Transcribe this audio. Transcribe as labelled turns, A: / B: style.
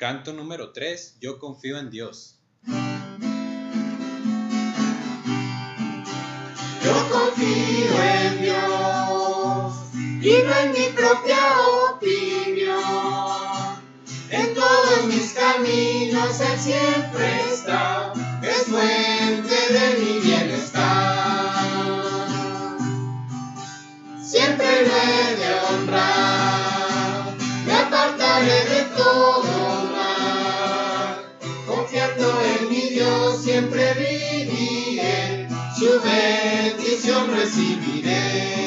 A: Canto número 3, Yo confío en Dios.
B: Yo confío en Dios y no en mi propia opinión. En todos mis caminos Él siempre está, es fuente de mi bienestar. Siempre he de siempre viviré, su bendición recibiré.